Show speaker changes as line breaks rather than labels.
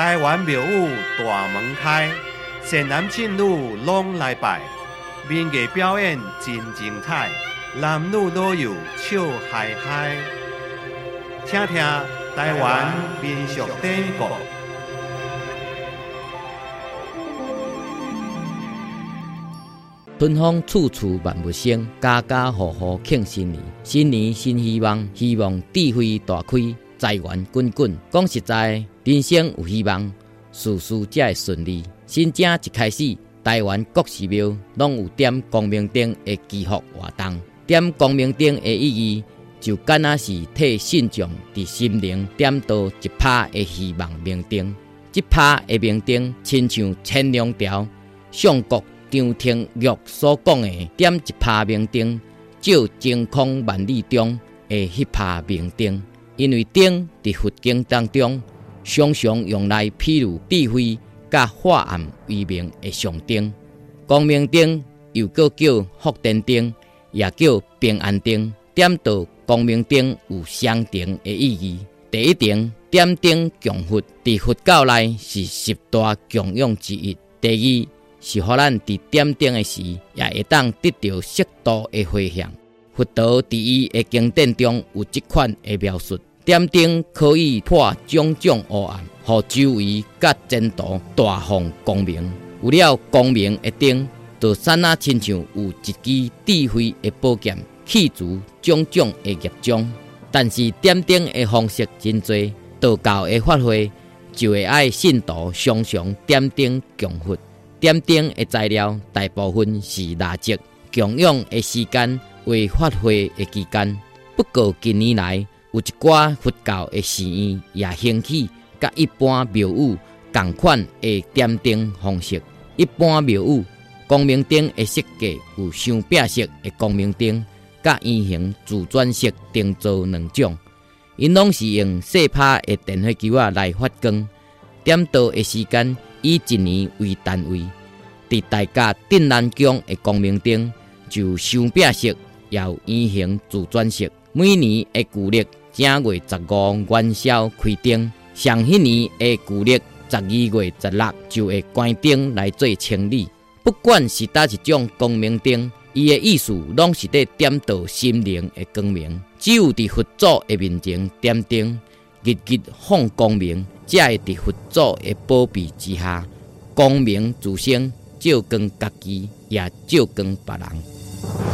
台湾庙宇大门开，善男信女拢来拜，民艺表演真精彩，男女老幼笑嗨嗨。听听台湾民俗典故。
春风处处万物生，家家户户庆新年。新年新希望，希望智慧大开，财源滚滚。讲实在，人生有希望，事事才会顺利。新正一开始，台湾各寺庙拢有点光明灯的祈福活动。点光明灯的意义，就敢若是替信众伫心灵点到一拍的希望明灯。一拍的明灯，亲像千两条上国。张廷玉所讲的“点一拍明灯，照晴空万里中”的迄拍明灯，因为灯伫佛经当中常常用来披露智慧、甲化暗为明的上灯。光明灯又搁叫福电灯，也叫平安灯。点到光明灯有相同的意义。第一点，点灯供佛，伫佛教内是十大供养之一。第二。是，互咱伫点灯的时，也会当得到适度的回响。佛陀伫伊的经典中有即款的描述：点灯可以破种种黑暗，互周围甲前途大放光明。有了光明的灯，就刹那亲像有一支智慧的宝剑，去除种种的业障。但是点灯的方式真多，道教的发挥就会爱信徒常常点灯供佛。点灯的材料大部分是蜡烛，供养的时间为发挥的期间。不过近年来有一寡佛教的寺院也兴起，甲一般庙宇同款的点灯方式。一般庙宇光明灯的设计有双柄式的光明灯，甲圆形自转式灯座两种。因拢是用细拍的电火球啊来发光，点灯的时间。以一年为单位，伫大家镇南宫的光明灯就双柄式，也有圆形自转式。每年的旧历正月十五元宵开灯，上迄年的旧历十二月十六就会关灯来做清理。不管是哪一种光明灯，伊的意思拢是在点到心灵的光明。只有伫佛祖的面前点灯，日日放光明。才会伫佛祖的保庇之下，光明自生，照光家己，也照光别人。